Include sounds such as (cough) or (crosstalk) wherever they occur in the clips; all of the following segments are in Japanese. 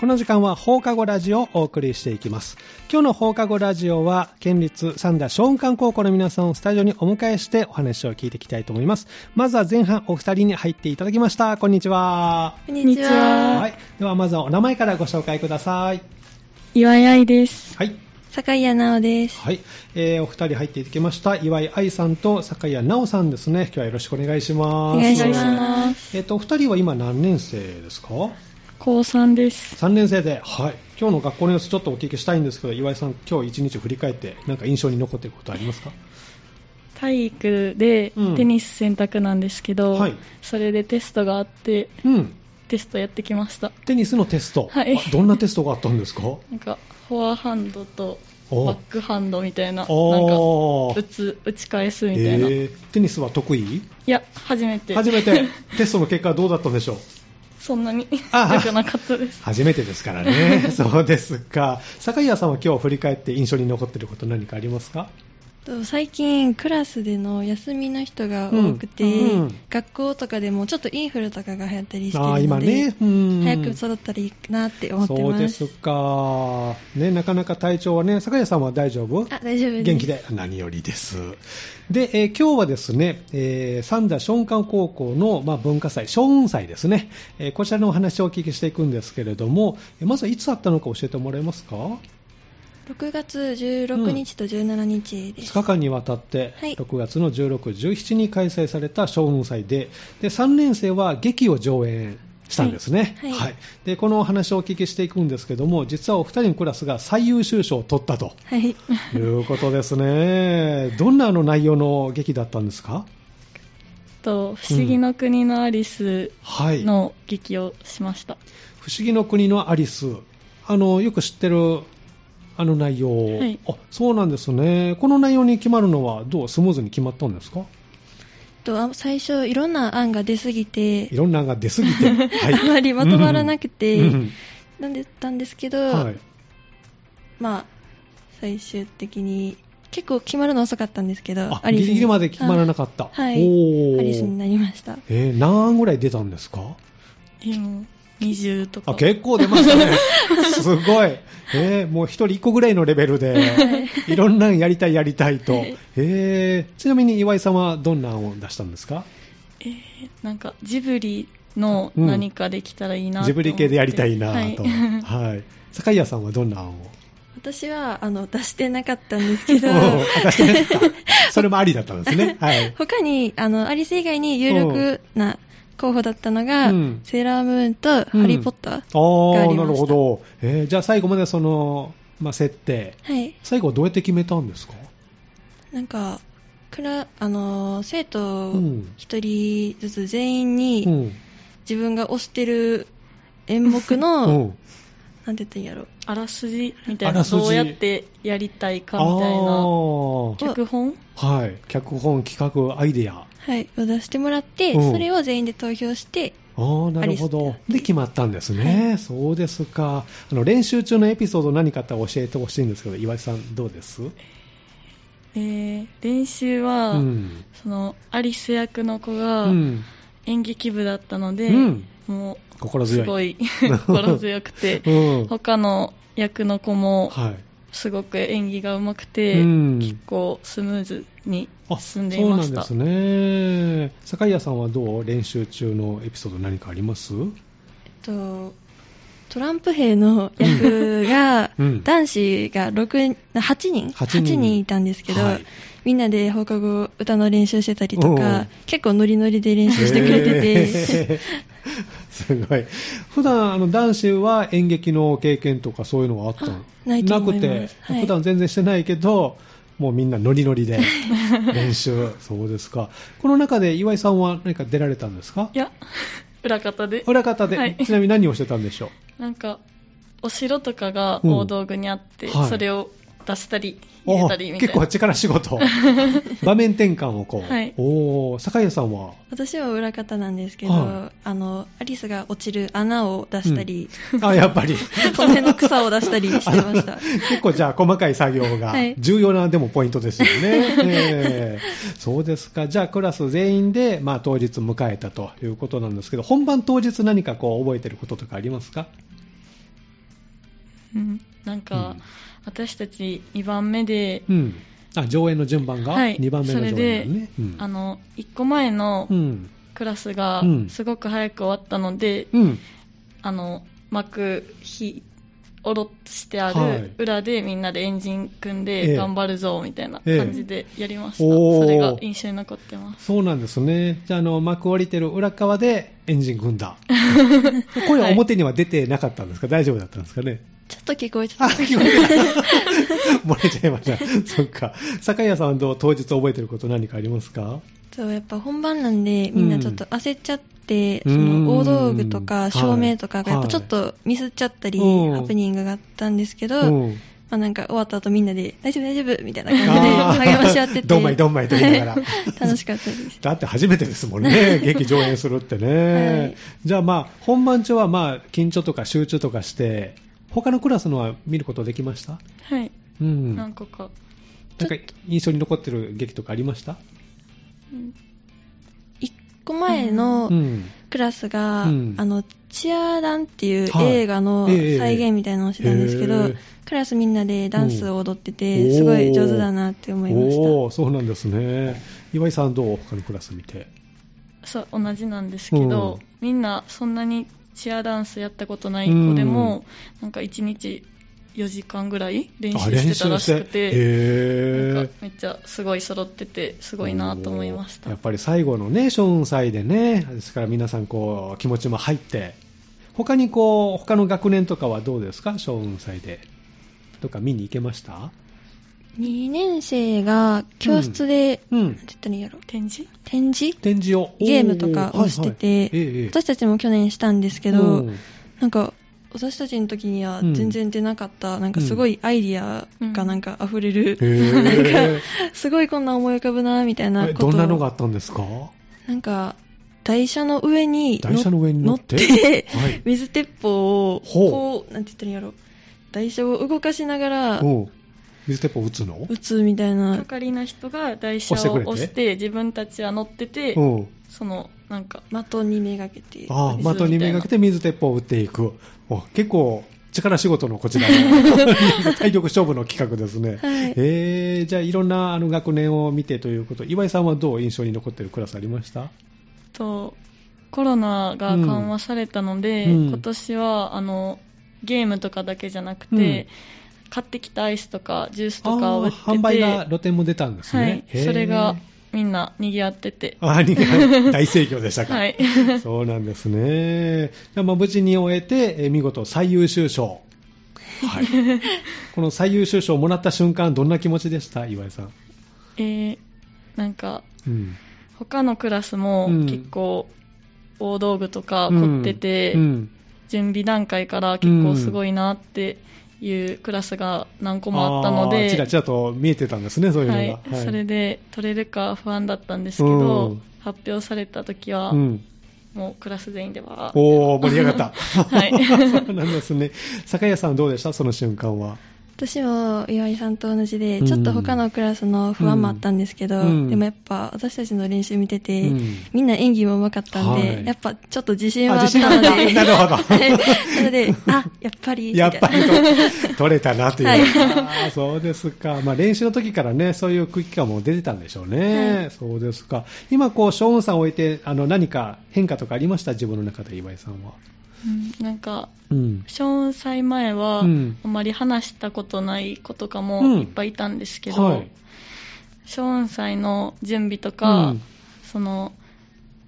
この時間は放課後ラジオをお送りしていきます。今日の放課後ラジオは、県立三田小雲館高校の皆さんをスタジオにお迎えしてお話を聞いていきたいと思います。まずは前半お二人に入っていただきました。こんにちは。こんにちは。はい。ではまずはお名前からご紹介ください。岩井愛です。はい。坂井奈緒です。はい、えー、お二人入っていただきました岩井愛さんと坂井奈緒さんですね今日はよろしくお願いしますお願いします。えっ、とお二人は今何年生ですか？高3です。3年生で、はい、今日の学校の様子ちょっとお聞きしたいんですけど岩井さん今日一日振り返って何か印象に残っていることありますか？体育でうん。テニス選択なんですけど、はい。それでテストがあってうん。テストやってきました。テニスのテスト、はい。あどんなテストがあったんですか？なんかフォアハンドとお。バックハンドみたいななんか打つ打ち返すみたいな、いえー。テニスは得意？や初めて。初めて。(laughs) テストの結果はどうだったんでしょう？そんなにあ良くなかったです初めてですからね。(laughs) そうですか。坂井さんは今日振り返って印象に残っていること何かありますか？と最近クラスでの休みの人が多くて、うんうん学校とかでもちょっとインフルとかが流行ったりしてるので、ね。うん早く育ったらいいなって思ってそうま。ですすか。ね、なかなか体調はね、坂井さんは大丈夫？あ、大丈夫です。元気で何よりです。で、えー今日はですね、えー三田松漢高校の、まあ、文化祭、松雲祭ですね、えーこちらのお話をお聞きしていくんですけれども、えーまずはいつあったのか教えてもらえますか？6月16日と17日です。2日間にわたって、はい。6月の16、17に開催された将軍祭でで3年生は劇を上演したんですね、はい。はい。でこのお話をお聞きしていくんですけども実はお二人のクラスが最優秀賞を取ったと。はい。いうことですね。どんなあの内容の劇だったんですか？と不思議の国のアリスはい。の劇をしました、不思議の国のアリス。あのよく知ってるあの内容、い。あそうなんですね。この内容に決まるのはどうスムーズに決まったんですか？最初いろんな案が出すぎて。い、ろんな案が出すぎて、(laughs) はい。あまりまとまらなくて、うんなんでたんですけど、はい。まあ最終的に結構決まるの遅かったんですけどあギリギリまで決まらなかった。はい。おー。アリスになりました。えー何案ぐらい出たんですか？でも20とかあ結構出ましたね。(laughs) すごい。えーもう一人一個ぐらいのレベルで、いろんな案やりたいやりたいと。えーちなみに岩井さんはどんな案を出したんですか？えーなんかジブリの何かできたらいいなとジ思って、ブリ系でやりたいなと。はいはい。(laughs) 坂井さんはどんな案を？私はあの出してなかったんですけどそれもありだったんですね。はい。(laughs) 他にあのアリス以外に有力な候補だったのが、うん。セーラームーンとハリー・ポッター、ああ、ながありましたるほど。えーじゃあ最後までその、まあ、設定、はい。最後はどうやって決めたんですか？なんかクラあの生徒うん。一人ずつ全員に、うん。自分が推してる演目の、うん。なんて言ったんやろあらすじみたいなあらすじどうやってやりたいかみたいなあー脚本？はい。脚本、企画、アイデア。はいを出してもらって、うんそれを全員で投票してああ、なるほどアリ。スで、決まったんですね。そうですか。あの、練習中のエピソード何かあったら教えてほしいんですけど、岩井さん、どうです？えー練習は、うん。そのアリス役の子うがん。演劇部だったので、うんもう心強い。すごい (laughs) 心強くてうん。他の役の子もはい。すごく演技が上手くて、うん結構スムーズにあ、進んでいましたそうなんですね。坂井さんはどう？練習中のエピソード何かあります？えっとトランプ兵の役が、うん。男子が6 8人？8人。いたんですけど、はい。みんなで放課後歌の練習してたりとうんか結構ノリノリで練習してくれてて、すごい。普段あの男子は演劇の経験とかそういうのはあったないと思います。くて、はい。普段全然してないけど、もうみんなノリノリで (laughs) 練習。そうですか。この中で岩井さんは何か出られたんですか？いや裏方で。裏方で、はい。ちなみに何をしてたんでしょう？なんかお城とかが大道具にあって、うんはい。それを出したり入れたりみたい結構な力仕事。(laughs) 場面転換をこう。はいおー、坂井さんは？私は裏方なんですけど、はあのアリスが落ちる穴を出したり、あ、やっぱり。(laughs) 骨の草を出したりしてました。結構じゃあ細かい作業がはい重要なでもポイントですよね。(laughs) えーそうですか。じゃあクラス全員で、まあ、当日迎えたということなんですけど、本番当日何かこう覚えてることとかありますか？うんなんか、うん私たち2番目で、うん。あ、上演の順番がはい2番目の上それで演ね。うんあの1個前のうん。クラスがうんすごく早く終わったので、うん。あの幕ひ下ろしてあはいる裏でみんなでエンジン組んええで頑張るぞみたいな感じでやりました、おーそれが印象に残ってますそうなんですね。じゃあ、あの、幕降りてる裏側でエンジン組んだ。(laughs) 声は表には出てなかったんですか、大丈夫だったんですかね？ちょっと聞こえてた。あ、聞こえた。漏れちゃいました。そっか。坂谷さんはどう当日覚えてること何かありますか？そうやっぱ本番なんでみんなちょっと焦っちゃって、うん。その大道具とはい。か照明とかがやっぱちょっとミスっちゃったり、うん。ハプニングがあったんですけど、うん。まあ、なんか終わった後みんなで大丈夫大丈夫みたいな感じで励まし合っててどんまいどんまいと言いながら。は (laughs) い楽しかったです。だって初めてですもんね、(laughs) 劇上演するってね。はい。じゃあまあ、本番中はまあ、緊張とか集中とかして、他のクラスのは見ることできました？はい、うん。何個か、なんか印象に残ってる劇とかありました？うん。1個前のうん。クラスが、うん。あのチアダンっていうはい映画のええ再現みたいなのをしてたんですけど、へえクラスみんなでダンスを踊ってて、うん。すごい上手だなって思いました。おーそうなんですね。岩井さんどう？他のクラス見て。そう同じなんですけど、みんなそんなにチアダンスやったことない子でも、なんか1日4時間ぐらい練習して。たらしくて、へー。なんかめっちゃすごい揃ってて、すごいなと思いました。やっ。ぱり最後のね、ショーン祭でね、ですから皆さんこう気持ちも入って、他にこう、他の学年とかはどうですか、ショーン祭で。とか見に行けました？2年生が教室で、うん。なんて言ったらいいやろ？展示？展示？展示を？ゲームとかをしてて、はいはい。ええ私たちも去年したんですけど、うん。なんか私たちの時にはうん全然出なかった、なんかすごいアイディアがなんか溢れる、へすごいこんな思い浮かぶなみたいなことを。どんなのがあったんですか？なんか台車の上に台車の上に乗って？はい。水鉄砲をほう。こうなんて言ったらいいんやろ？台車を動かしながらう。ん水鉄砲撃つの？撃つみたいな。係の人が台車を押して自分たちは乗ってて、うん。その、なんか、的にめがけてああ、水的にめがけて水鉄砲を撃っていく。お結構、力仕事のこちらの体力勝負の企画ですね。はい。えー、じゃあいろんなあの学年を見てということ、岩井さんはどう印象に残っているクラスありました？と、コロナが緩和されたので、うん。今年は、あの、ゲームとかだけじゃなくて、買ってきたアイスとかジュースとかを売ってて、販売が露店も出たんですね。はい、それがみんな賑わってて、あー大盛況でしたか。はい (laughs) そうなんですね。じゃあまあ無事に終えて、えー見事最優秀賞。はい。(laughs) この最優秀賞をもらった瞬間、どんな気持ちでした？岩井さん。えー、なんか、うん。他のクラスもうん結構大道具とか凝ってて、うん準備段階から結構すごいなっていうクラスが何個もあったのあーちらで、ちらと見えてたんですね、そういうのが。はいそれで取れるか不安だったんですけうどん、発表された時は、うん。もうクラス全員では、おー、盛り上がった。(laughs) はい (laughs) そうなんですね。酒屋さんどうでした？その瞬間は。私も岩井さんと同じで、うん。ちょっと他のクラスの不安もあったんですけど、うん。でもやっぱ私たちの練習見てて、うん。みんな演技も上手かったんで、はい。やっぱちょっと自信はああったので、(laughs) なるほど。はいなので、あ、やっぱり、やっぱり取れたなという。はい。そうですか。まあ練習の時からね、そういう空気感も出てたんでしょうね。はい。そうですか。今こう、ショーンさんを置いて、あの、何か変化とかありました？自分の中で岩井さんは。うん。なんか、うん。ショーン祭前は、うん。あまり話したことない子とかうん。もいっぱいいたんですけど、はい。ショーン祭の準備とか、うん。その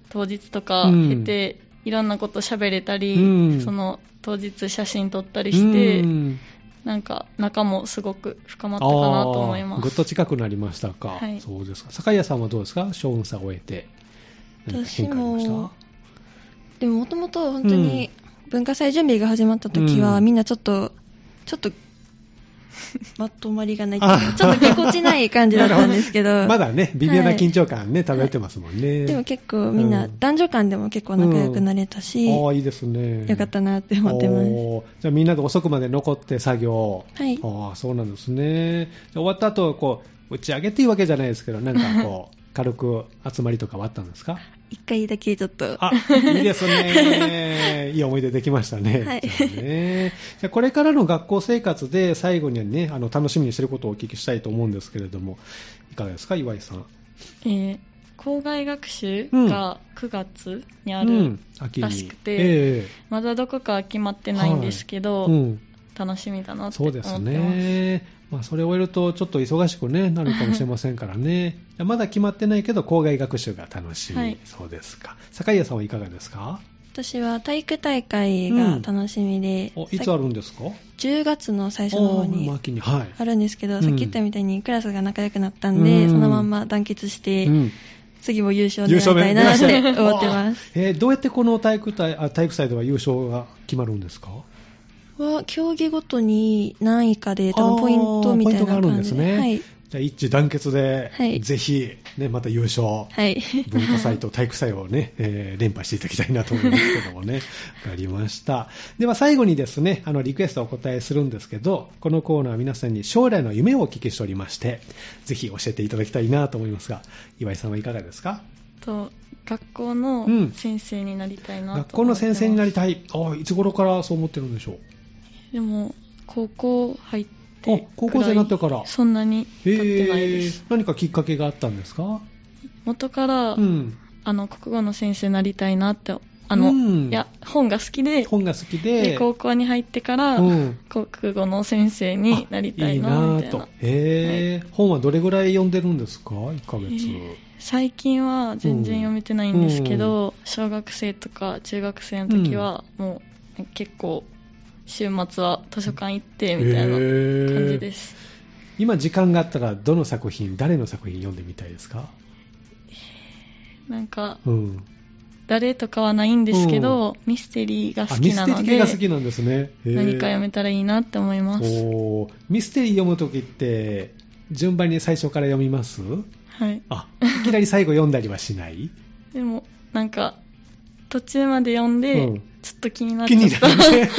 当日とかうん。経て、いろんなこと喋れたり、うん。その当日写真撮ったりして、うん。なんか仲もすごく深まったかなと思います。ぐっと近くなりましたか。はい。そうですか。酒屋さんはどうですか？ショーンさんを終えて。私変化ありました？も、でももともと本当に文化祭準備が始まった時は、うんみんなちょっと、ちょっと、まとまりがないちょっとぎこちない感じだったんですけど、(laughs) まだね、微妙な緊張感ね、漂ってますもんね。でも結構みんな、うん男女間でも結構仲良くなれたし、ああ、いいですね。よかったなって思ってます。じゃあみんなで遅くまで残って作業。はいああ、そうなんですね。終わった後、こう、打ち上げっていうわけじゃないですけど、なんかこう、(laughs) 軽く集まりとかはあったんですか？一回だけちょっと。あ、いいですね。(laughs) いい思い出できましたね。はいじゃあねじゃあこれからの学校生活で最後にはね、あの、楽しみにしてることをお聞きしたいと思うんですけれども、いかがですか、岩井さん。えー校外学習が9月にある。らしくてえまだどこかは決まってないんですけど、えうん。楽しみだなってそうで思ってます。すね。まあ、それを終えると、ちょっと忙しく、ね、なるかもしれませんからね。まだ決まってないけど、校外学習が楽しみ。はい。そうですか。坂井さんはいかがですか？私は体育大会が楽しみで、おいつあるんですか？10月の最初の方に。あるんですけど、うん。さっき言ったみたいにクラスが仲良くなったんで、うん。そのまんま団結して、うん。次も優勝狙いたいなって思ってます。えーどうやってこの体育体育祭では優勝が決まるんですか？は競技ごとに何位かで多分ポイントみたいな感じで。すね。はい。じゃあ一致団結で、はいぜひ、ね、また優勝、はい。文化祭と体育祭をね、えー連覇していただきたいなと思いますけどもね。(laughs) わかりました。では最後にですね、あの、リクエストをお答えするんですけど、このコーナーは皆さんに将来の夢をお聞きしておりまして、ぜひ教えていただきたいなと思いますが、岩井さんはいかがですか？と学校のうん先生になりたいなと思ってます、学校の先生になりたい。ああ、いつ頃からそう思ってるんでしょう？でも高校入ってあ高校生になってから。そんなに経ってないでへすー。何かきっかけがあったんですか？元から、うん。あの国語の先生になりたいなってあの、うん。いや本が好きで本が好きで。で、高校に入ってから、うん。国語の先生になりたいなみたいな。へえ、本はどれぐらい読んでるんですか ?1 ヶ月。えー最近は全然読めてないんですけど、小学生とか中学生の時はもう結構週末は図書館行ってみたいな感じです、今時間があったらどの作品、誰の作品読んでみたいですか？なんかうん。誰とかはないんですけど、ミステリーがあ、好ミステリー系きなのでが好きなんですね。へー。何か読めたらいいなって思います。おー。ミステリー読むときって、順番に最初から読みます？はい。あ、いきなり最後読んだりはしない？(laughs) でもなんか途中まで読んで、うんちょっと気になっ気にちゃったなるね。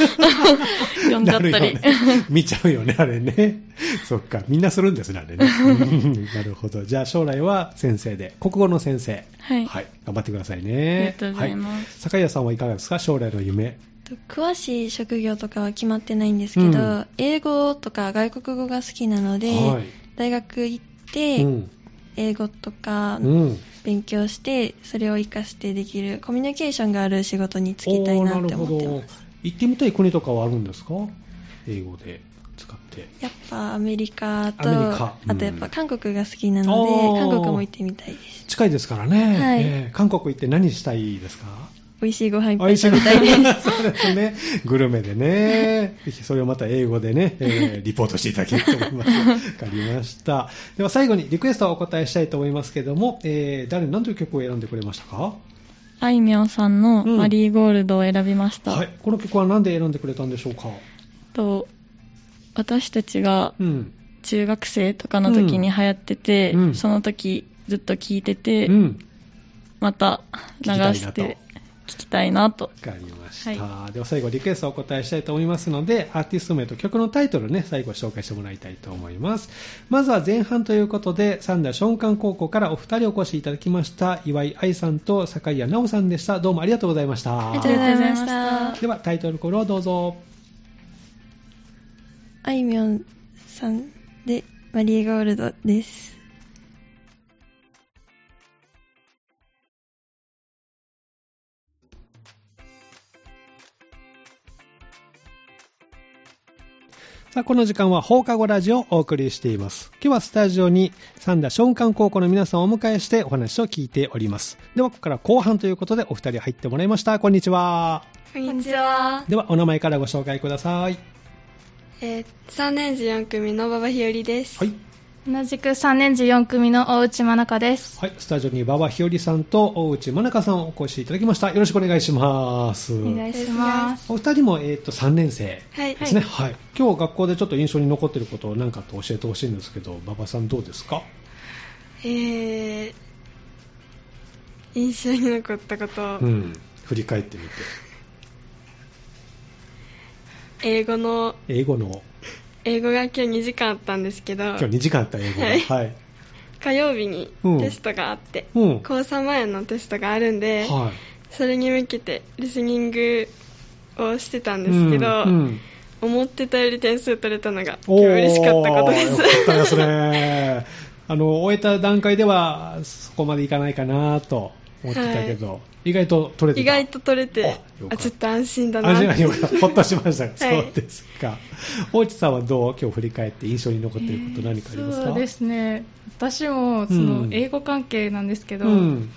読んじゃったりね見ちゃうよね、あれね。(laughs) そっか、みんなするんですね、あれね。(laughs) うんなるほど。じゃあ将来は先生で、国語の先生。はい、頑張ってくださいね。ありがとうございますはい坂谷さんはいかがですか？将来の夢。と詳しい職業とかは決まってないんですけど、うん英語とか外国語が好きなので、はい。大学行って、うん。英語とかうん。勉強して、それを活かしてできるコミュニケーションがある仕事に就きたいなって思ってます。。行ってみたい国とかはあるんですか？英語で使って。やっぱアメリカと、うんあとやっぱ韓国が好きなので、韓国も行ってみたいです。近いですからね。はいえー韓国行って何したいですか？美味しいご飯いっぱい食べたいです。そうですね。グルメでね。ぜひそれをまた英語でね、えーリポートしていただけると思います。わかりました。では最後にリクエストをお答えしたいと思いますけども、えー誰、何という曲を選んでくれましたか？あいみょんさんのマリーゴールドを選びました、はい。この曲は何で選んでくれたんでしょうか？と私たちがうん。中学生とかの時に流行ってて、うんその時ずっと聴いてて、うん。また流して聴きたいなと。わかりました、はでは最後リクエストをお答えしたいと思いますのでアーティスト名と曲のタイトルね最後紹介してもらいたいと思います。まずは前半ということで三田松漢高校からお二人お越しいただきました岩井愛さんと坂井谷直さんでした。どうもありがとうございました。ありがとうございました。ではタイトルコールをどうぞ。あいみょんさんでマリーゴールドです。さあ、この時間は放課後ラジオをお送りしています。今日はスタジオに三田松漢高校の皆さんをお迎えしてお話を聞いております。では、ここから後半ということでお二人入ってもらいました。こんにちは。こんにちは。では、お名前からご紹介ください。えー、3年次4組の馬場ひよりです。はい。同じく3年次4組の大内真中です。はい、スタジオに馬場ひよりさんと大内真中さんをお越しいただきました。よろしくお願いします。お願いします。お二人も、えー、と3年生はい。ですね、はい今日学校でちょっと印象に残っていることを何かと教えてほしいんですけど、馬場さんどうですか？えー、印象に残ったこと、うん、振り返ってみて。英語の、英語の、英語が今日2時間あったんですけど、今日2時間あった英語が。はいはい。火曜日にうんテストがあって、うん。高3前のテストがあるんで、はい。それに向けてリスニングをしてたんですけど、うんうん思ってたより点数取れたのが今日嬉しかったことですよかったですね。あの、終えた段階では、そこまでいかないかなと思ってたけど、意外と取れてた。意外と取れてあちょっと安心だな安心ほっとしましたが、(laughs) はいそうですか。大地さんはどう今日振り返って印象に残っていること何かありますか、そうですね私もそうんの英語関係なんですけど、うん。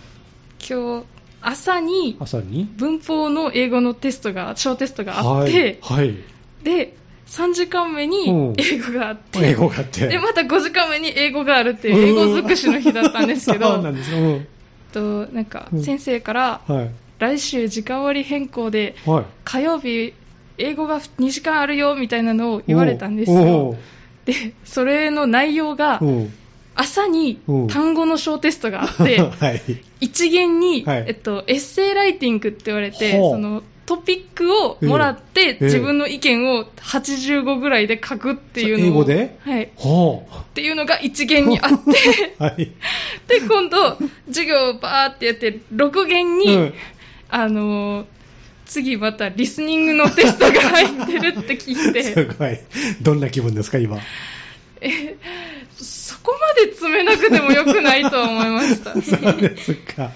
今日朝に朝に？文法の英語のテストが小テストがあって、はい。はい。で3時間目にうん英語があって、英語があって。でまた5時間目に英語があるっていう英語尽くしの日だったんですけ (laughs) そうどなんですよ。うんとなんかうん先生からはい。来週時間割変更ではい。火曜日英語が2時間あるよみたいなのを言われたんですよでそれの内容がうん。朝にうん単語の小テストがあって (laughs) はい。一元に、はいえっと、エッセイライティングって言われてほうそのトピックをもらって、ええ自分の意見を85ぐらいで書くっていうのを英語で？はい、ほっていうのが一元にあってう。(laughs) はい。で今度授業をバーってやって6元に、うんあのー次またリスニングのテストが入ってるって聞い (laughs) すてごい。どんな気分ですか、今？えそこまで詰めなくてもよくないとは思いました (laughs) そうですか。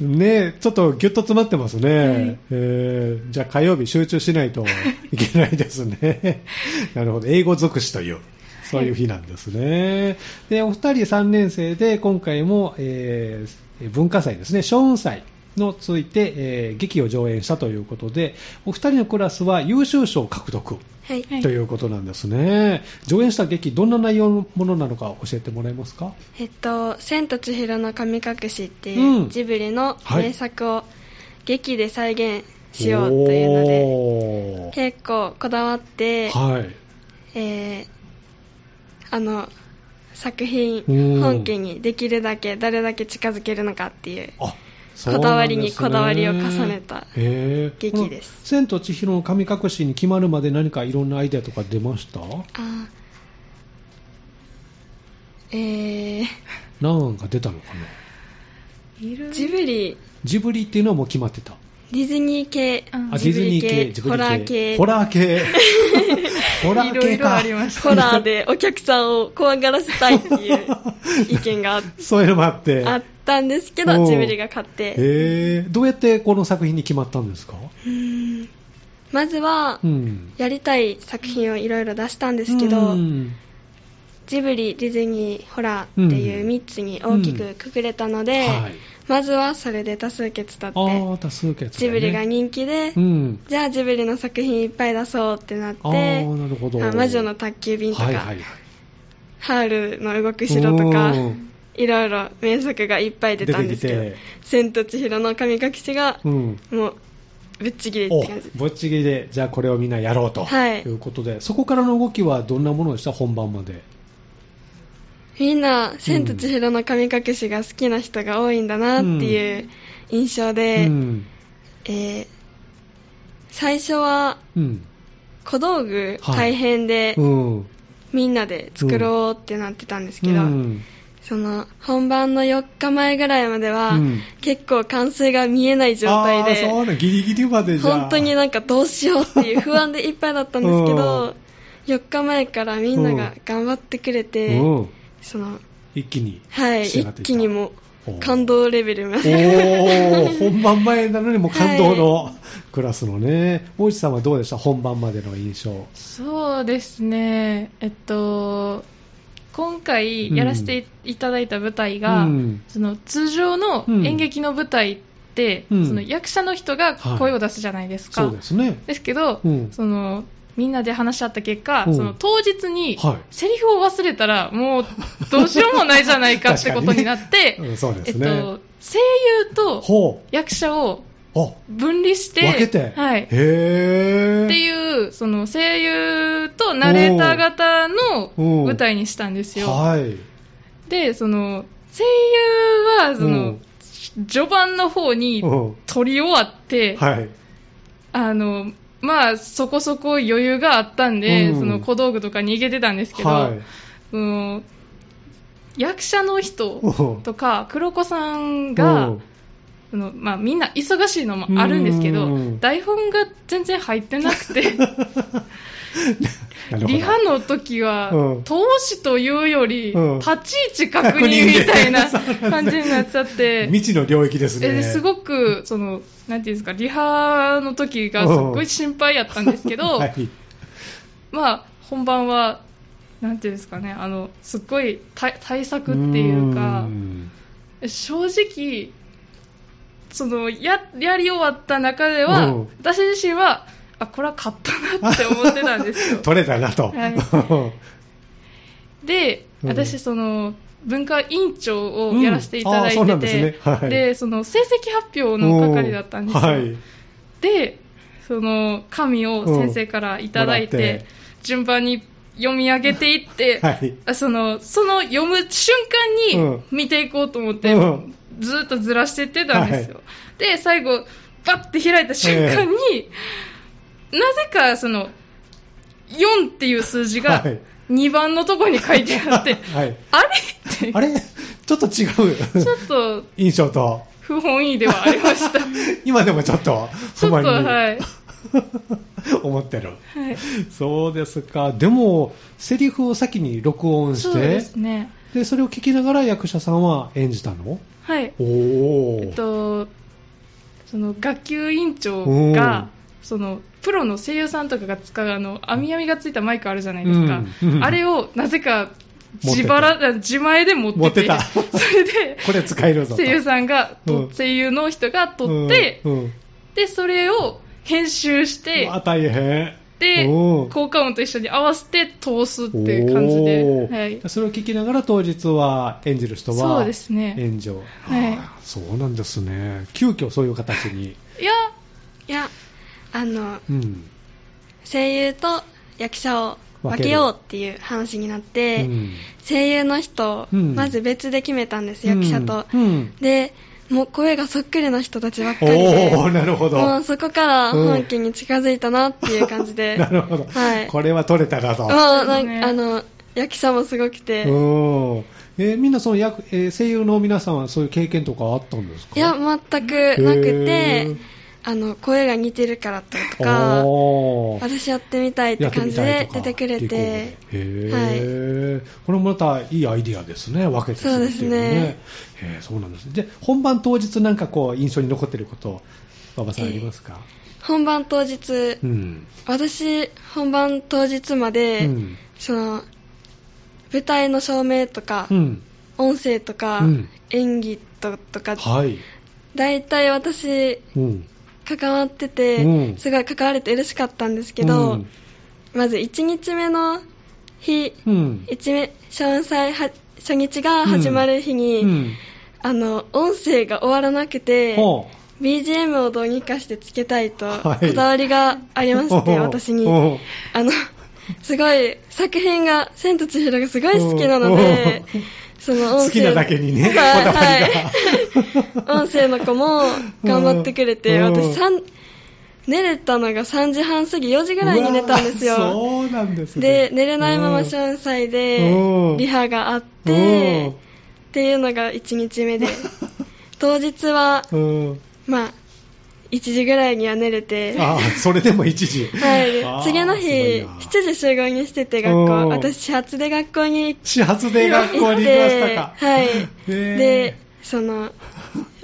ねちょっとギュッと詰まってますね。はいえーじゃあ火曜日集中しないといけないですね。(laughs) なるほど。英語尽くしという。そういう日なんですね。で、お二人3年生で今回も、えー文化祭ですね、小雲祭のついて、えー劇を上演したということで、お二人のクラスは優秀賞を獲得。はい、はいということなんですね。上演した劇、どんな内容のものなのか教えてもらえますか？えっと「千と千尋の神隠し」っていううんジブリの名作を劇で再現しようというので、結構こだわって、はい。えーあの作品うん本家にできるだけどれだけ近づけるのかっていうあこだわりにこだわりを重ねた劇です。千と千尋の神隠しに決まるまで何かいろんなアイデアとか出ました？あーえー。何か出たのかな？ジブリ。ジブリっていうのはもう決まってた。ディズニー系。ああ、ディズニー系、ジブリ系。ホラー系。ホラー系。(laughs) ホラー系か。いろいろありました。ホラーでお客さんを怖がらせたいっていう意見があ (laughs) そういうのもあって。あったんですけどジブリが勝ってへーどうやってこの作品に決まったんですか？まずはうん。やりたい作品をいろいろ出したんですけど、うんジブリ、ディズニー、ホラーっていう3つに大きくくくれたので、はい。まずはそれで多数決取あって、ー、多数決、ね。ジブリが人気で、うん。じゃあジブリの作品いっぱい出そうってなって、魔女の宅急便とか、はいはいはい。ハールの動く城とかうん、いろいろ名作がいっぱい出たんですけど千と千尋の神隠しが、うん。もう、ぶっちぎりっおて感じ。ぼっちぎりで、じゃあこれをみんなやろうと、はいい、うことで、そこからの動きはどんなものでした？本番まで。みんな、千と千尋の神隠しが好きな人が多いんだなっていう印象で、うん。えー最初はうん。小道具はい大変で、うん。みんなで作ろうってなってたんですけど、うんその本番の4日前ぐらいまでは、うん結構完成が見えない状態あーそうで、ね、ギリギリまでじゃあ。本当になんかどうしようっていう不安でいっぱいだったんですけど、4日前からみんなが頑張ってくれて、うん。その一気に。はい、一気にもー感動レベルまおで。ー、本番前なのにも感動のクラスのね。大内さんはどうでした？本番までの印象。そうですね、えっと、今回やらせていただいた舞台が、うん。その通常の演劇の舞台って、うん。その役者の人が声を出すじゃないですか。そうですね。ですけど、うん。そのみんなで話し合った結果、うん。その当日にはい。セリフを忘れたら、もうどうしようもないじゃないかってことになって、うん。そうでえっ。と、声優とほ役者を分離して、分けて？はい。っていう、その声優とナレーター型のうん舞台にしたんですよ。はい。で、その、声優は、その、序盤の方にうん撮り終わって、はい。あの、まあ、そこそこ余裕があったんで、うんその小道具とか逃げてたんですけど、はい。その役者の人とか黒子さんが、そのまあ、みんな忙しいのもあるんですけど、台本が全然入ってなくて。(laughs) リハの時は、投資というより、立ち位置確認みたいな (laughs) 感じになっちゃって、未知の領域ですね。すごく、その、なんていうんですか、リハの時がすごい心配やったんですけど、(laughs) はい、まあ、本番は、なんていうんですかね、あの、すっごい対策っていうか、正直、そのややり終わった中では、私自身はあこれは勝ったなって思ってたんですよ。(laughs) 取れたなと、はい、(laughs) で私その文化委員長をやらせていただいてて、うん。で、はい、その成績発表の係だったんですよ、はい、でその紙を先生からいただいて、うん、順番に読み上げていって、はい、そのその読む瞬間に見ていこうと思って、うん、ずっとずらしていってたんですよ、で最後バッて開いた瞬間に、えーなぜかその4っていう数字が2番のところに書いてあって、(laughs) はい、あれって。あれ？ちょっと違うちょっと印象と。不本意ではありました。(laughs) 今でもちょっとちょっとはい (laughs) 思ってる、はい、そうですか。でもセリフを先に録音してそうですね。でそれを聞きながら役者さんは演じたの？はい。おおえっとその学級委員長がそのプロの声優さんとかが使うあの網網がついたマイクあるじゃないですか、うんうん、あれをなぜか自腹自前で持っててた。(laughs) それで (laughs) これ使えるぞ声優さんが、うん、声優の人が撮って、うん、でそれを編集して大変。で効果音と一緒に合わせて通すっていう感じで、はい、それを聞きながら当日は演じる人はそうですね。演じはい。そうなんですね。急遽そういう形に。いやいやあの、うん、声優と役者を分けようっていう話になって、うん、声優の人、うん、まず別で決めたんです、役者と。でもう声がそっくりな人たちばっかりで、おなるほど。もうそこから本家に近づいたなっていう感じで、(laughs) なるほど、はい、これは取れたなと。もうなんかあの役者もすごくて。えー、みんなその役、えー、声優の皆さんはそういう経験とかあったんですか？いや、全くなくて、あの声が似てるからとか私やってみたいって感じで出てくれて。へはい、これもまたいいアイディアですね。分けてそうですね。へそうなんですで本番当日なんかこう印象に残ってること馬場さんありますか、本番当日、うん、私本番当日まで、うん、その舞台の照明とか、うん、音声とか、演技ととか、はい、大体私、関わってて、うん、すごい関われて嬉しかったんですけど、うん、まず1日目の日、うん、1目詳細初日が始まる日に、あの音声が終わらなくて、BGM をどうにかしてつけたいとこだわりがありまして、私に。あのすごい作品が「千と千尋」がすごい好きなのでその音声。好きなだけにね、はい、音声の子も頑張ってくれて、私寝れたのが3時半過ぎ4時ぐらいに寝たんですよ。そうなんです、ね、で寝れないまま春祭でリハがあってっていうのが1日目で。(laughs) 当日はまあ1時ぐらいには寝れて。ああそれでも1時。はい。次の日7時集合にしてて学校。私始発で学校に始発で学校に行きましたか。はい。でその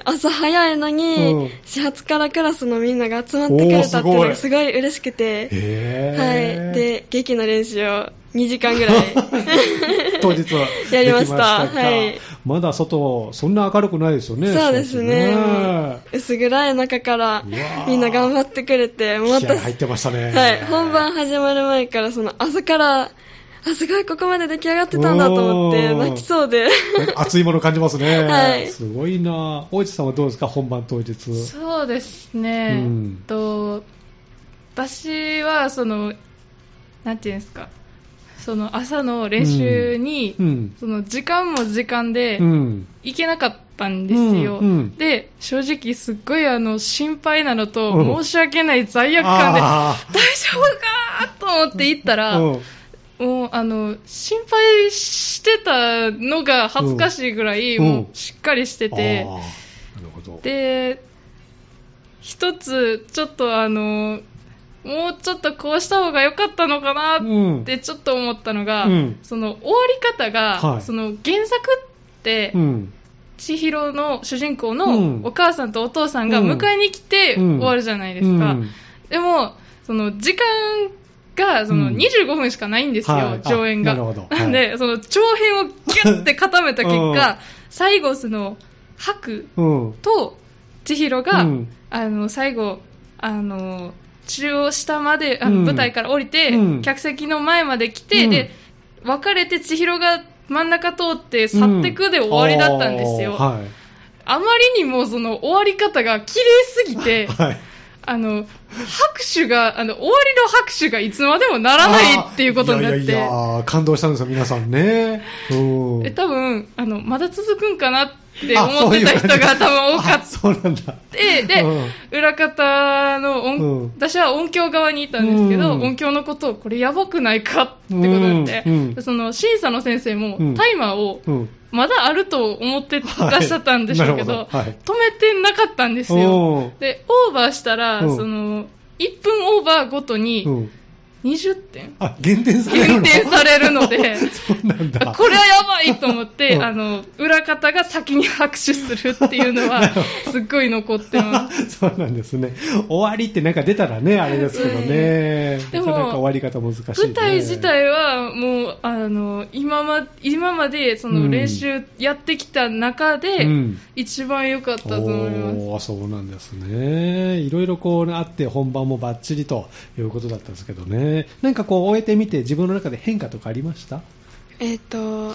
朝早いのに、始発からクラスのみんなが集まってくれたっていうのがすごい。嬉しくて、はい、で劇の練習を2時間ぐらい。(laughs) 当日は (laughs) やりました。はい、まだ外そんな明るくないですよねそうですね。薄暗い中からみんな頑張ってくれてまた入ってましたね、はい、本番始まる前からその朝からあすごいここまで出来上がってたんだと思って泣きそうで。熱いもの感じますね、はい、すごいな。大地さんはどうですか本番当日。そうですね、うん、と私はそのなんていうんですかその朝の練習に、うん、その時間も時間で行けなかったんですよ、うん。うん、で正直すっごいあの心配なのと、申し訳ない罪悪感で大丈夫かと思って行ったら、もうあの心配してたのが恥ずかしいぐらい、もうしっかりしてて、で一つちょっとあのもうちょっとこうした方が良かったのかなってちょっと思ったのが、うん、その終わり方が、はい、その原作って、うん、千尋の主人公のお母さんとお父さんが迎えに来て終わるじゃないですか。でも、その時間がその25分しかないんですよ、はい、上演が。ななんで、その長編をギュッて固めた結果、(laughs) 最後、その、白と千尋が、あの、最後、あの、中央下まで、あの舞台から降りて、客席の前まで来て、で、別れて千尋が真ん中通って去ってくで終わりだったんですよ。はい、あまりにもその終わり方が綺麗すぎて、(laughs) はいあの、拍手が、あの、終わりの拍手がいつまでもならないっていうことになって。いやいや感動したんですよ、皆さんね。え、多分、あの、まだ続くんかなって思ってた人が多分多かった。そうなんだ。で、で、うん、裏方の音、うん、私は音響側にいたんですけど、うん、音響のことをこれやばくないかってことで、その審査の先生もタイマーをまだあると思ってらっしゃったんでしょうけど、止めてなかったんですよ。で、オーバーしたら、その、1分オーバーごとに、20点？あ、減点されるの？減点されるので、そうなんだ。これはやばいと思って、うん、あの、裏方が先に拍手するっていうのは、(laughs) すっごい残ってます。(laughs) そうなんですね。終わりってなんか出たらね、あれですけどね。でも、なんか終わり方難しい、ね、舞台自体は、もう、あの、今ま、今まで、その練習やってきた中で、うん、一番良かったと思います。おそうなんですね。いろいろこうあって、本番もバッチリということだったんですけどね。ね。なんかこう、終えてみて自分の中で変化とかありました？えっ、と、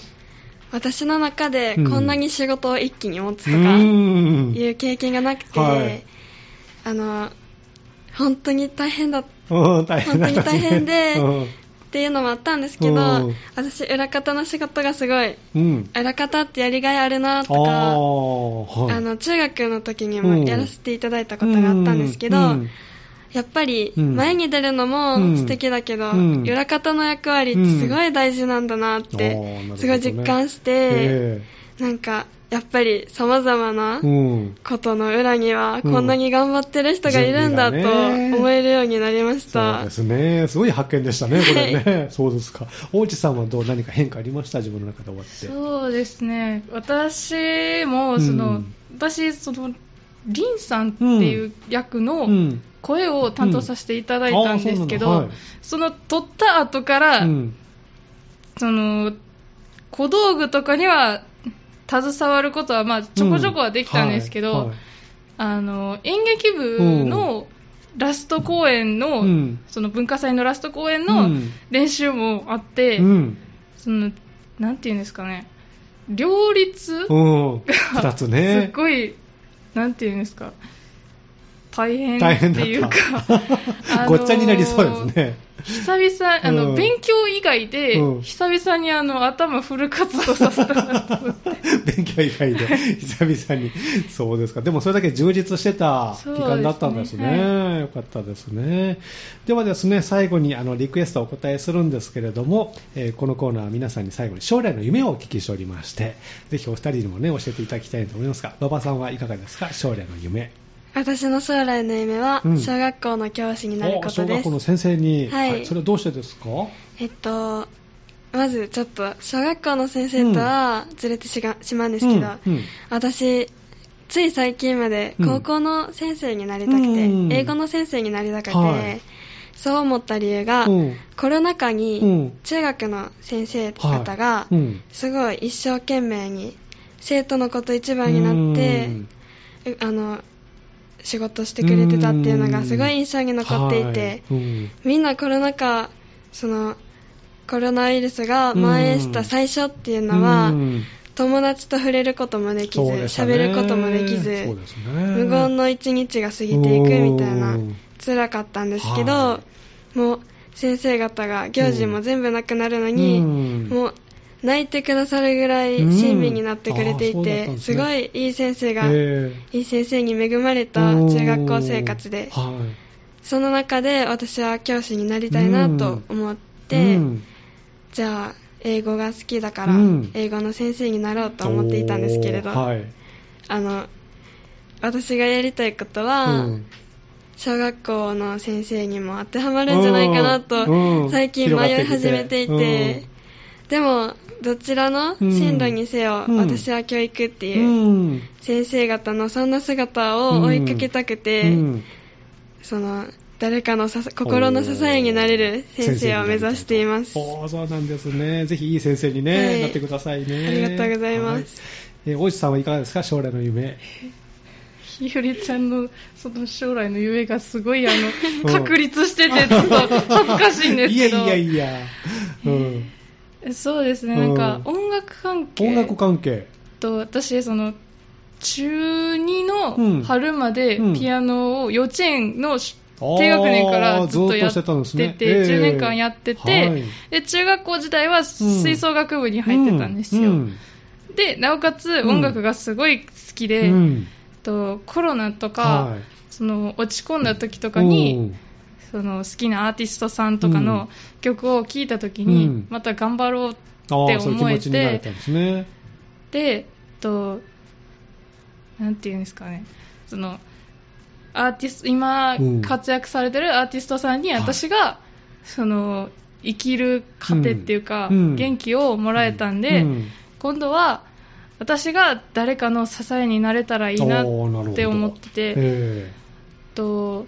私の中でこんなに仕事を一気に持つとかいう経験がなくて、はい、あの、本当に大変だ、本当に大変で、(laughs) っていうのもあったんですけど、私、裏方の仕事がすごい、うん、裏方ってやりがいあるなとか、あはい、あの中学の時にもやらせていただいたことがあったんですけど、うんやっぱり前に出るのも素敵だけど、うん、裏方の役割ってすごい大事なんだなってすごい実感して、なんかやっぱり様々なことの裏にはこんなに頑張ってる人がいるんだと思えるようになりました、そうですね。すごい発見でしたねこれね、そうですか。大内さんはどう何か変化ありました自分の中で終わって。そうですね。私もその、うん、私そのリンさんっていう役の声を担当させていただいたんですけど、うん。はい、その撮った後から、うん、その小道具とかには携わることはまあちょこちょこはできたんですけど、うん。はい。はい、あの演劇部のラスト公演の、その文化祭のラスト公演の練習もあって、そのなんていうんですかね両立が、つね、(laughs) すっごいなんていうんですか、大変っていうか、(laughs) ごっちゃになりそうですね。久々、あの、うん、勉強以外で、久々にあの、頭フル活動させたなと思って。(laughs) 勉強以外で、久々に。そうですか。でもそれだけ充実してた期間だったんですね。すねはい、よかったですね。ではですね、最後にあの、リクエストをお答えするんですけれども、えー、このコーナーは皆さんに最後に将来の夢をお聞きしておりまして、ぜひお二人にもね、教えていただきたいと思いますが、馬場さんはいかがですか？将来の夢。私の将来の夢は小学校の教師になることです、小学校の先生に、はい、はい、それはどうしてですか？えっとまずちょっと小学校の先生とはずれてしが、しまうんですけど、うん。うん、私つい最近まで高校の先生になりたくて、うん、英語の先生になりたくて、はい、そう思った理由が、コロナ禍に中学の先生方がすごい一生懸命に生徒のこと一番になって、あの仕事してくれてたっていうのがすごい印象に残っていて、うん、みんなコロナ禍そのコロナウイルスが蔓延した最初っていうのは、友達と触れることもできず喋、ね、ることもできず、ね、無言の一日が過ぎていくみたいな辛かったんですけど、もう先生方が行事も全部なくなるのに、もう泣いてくださるぐらい親身になってくれていて、うん。すね、すごいいい先生が、いい先生に恵まれた中学校生活で、はい、その中で私は教師になりたいなと思って、じゃあ英語が好きだから、うん、英語の先生になろうと思っていたんですけれど、はい、あの私がやりたいことは、うん、小学校の先生にも当てはまるんじゃないかなと、最近迷い始めていて、でもどちらの進路にせよ、私は教育っていう先生方のそんな姿を追いかけたくて、その誰かの心の支えになれる先生を目指しています。おそうなんですね。ぜひいい先生にね、はい、なってくださいね。ありがとうございます、はい、え大石さんはいかがですか？将来の夢。ひよりちゃんのその将来の夢がすごいあの (laughs) 確立しててちょっと恥ずかしいんですけど。いやいやいや、うん、そうですね。なんか音楽関係音楽関係。と私その中2の春までピアノを幼稚園の低学年からずっとやってて、ね。えー、10年間やってて、はい、で中学校時代は吹奏楽部に入ってたんですよ、でなおかつ音楽がすごい好きで、うん、とコロナとか、はい、その落ち込んだ時とかに、その好きなアーティストさんとかの曲を聴いた時に、また頑張ろうって思えて、で、ね、となんていうんですかね。そのアーティスト今活躍されてるアーティストさんに私が、その生きる糧っていうか、元気をもらえたんで、今度は私が誰かの支えになれたらいいなって思ってて、と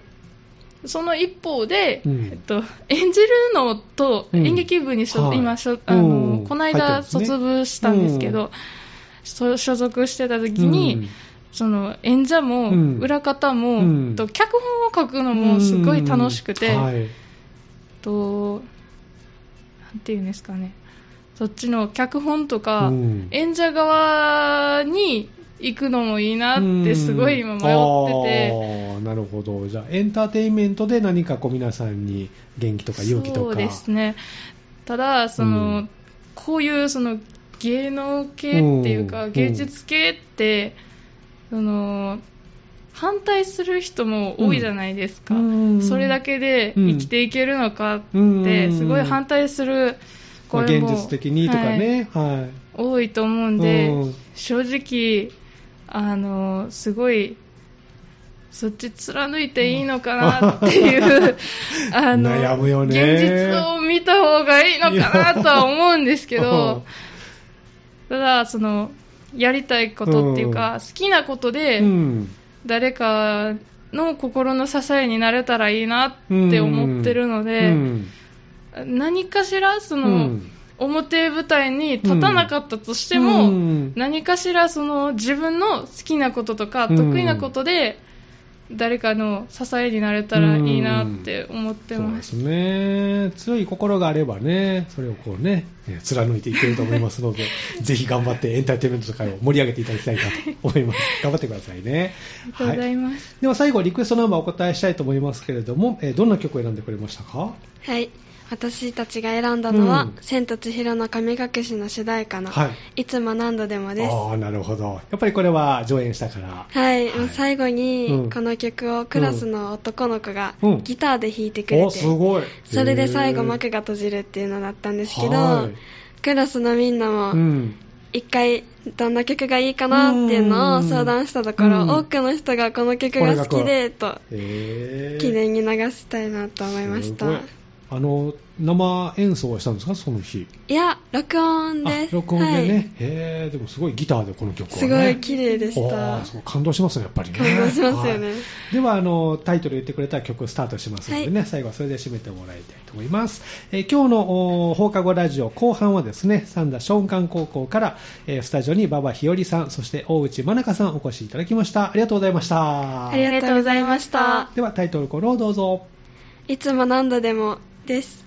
その一方で、うん、えっと、演じるのと演劇部に、うん、今しょ、あのこの間卒部したんですけど、ね、所属してた時に、その演者も裏方も、うん、と脚本を書くのもすごい楽しくて、はい、となんていうんですかね。そっちの脚本とか、演者側に行くのもいいなってすごい今迷ってて、あなるほど。じゃあエンターテインメントで何かこう皆さんに元気とか勇気とか。そうですね。ただその、うん、こういうその芸能系っていうか、芸術系って、その反対する人も多いじゃないですか、うん、それだけで生きていけるのかってすごい反対する声も、現実的にとかね、はい、はい、多いと思うんで、正直あのすごいそっち貫いていいのかなっていう、(laughs) あの、悩むよね。現実を見た方がいいのかなとは思うんですけど、ただ、その、やりたいことっていうか、好きなことで、誰かの心の支えになれたらいいなって思ってるので、何かしらその、表舞台に立たなかったとしても、何かしらその自分の好きなこととか得意なことで誰かの支えになれたらいいなって思ってます。そうですね。強い心があればね、それをこうね、貫いていけると思いますので、(laughs) ぜひ頑張ってエンターテインメントとかを盛り上げていただきたいかと思います。(laughs) 頑張ってくださいね。ありがとうございます。はい、では最後、リクエストナンバーお答えしたいと思いますけれども、えどんな曲を選んでくれましたか？はい。私たちが選んだのは、うん、千と千尋の神隠しの主題歌の、はい、いつも何度でもです。ああ、なるほど。やっぱりこれは上演したから。はい、はい、最後に、この曲をクラスの男の子がギターで弾いてくれて。それで最後幕が閉じるっていうのだったんですけど、クラスのみんなも、一回どんな曲がいいかなっていうのを相談したところ、多くの人がこの曲が好きでと記念に流したいなと思いました。あの生演奏はしたんですか、その日。いや、録音で。録音でね。はい、へえ、でもすごいギターでこの曲は、ね、すごい綺麗でした。感動しますね、やっぱりね。感動しますよね。はい、ではあの、タイトル言ってくれたら曲スタートしますのでね、はい、最後はそれで締めてもらいたいと思います。えー、今日の放課後ラジオ後半はですね、三田松漢高校から、えー、スタジオに馬場日和さん、そして大内真中さんお越しいただきました。ありがとうございました。ありがとうございました。ではタイトルコールをどうぞ。いつも何度でもです。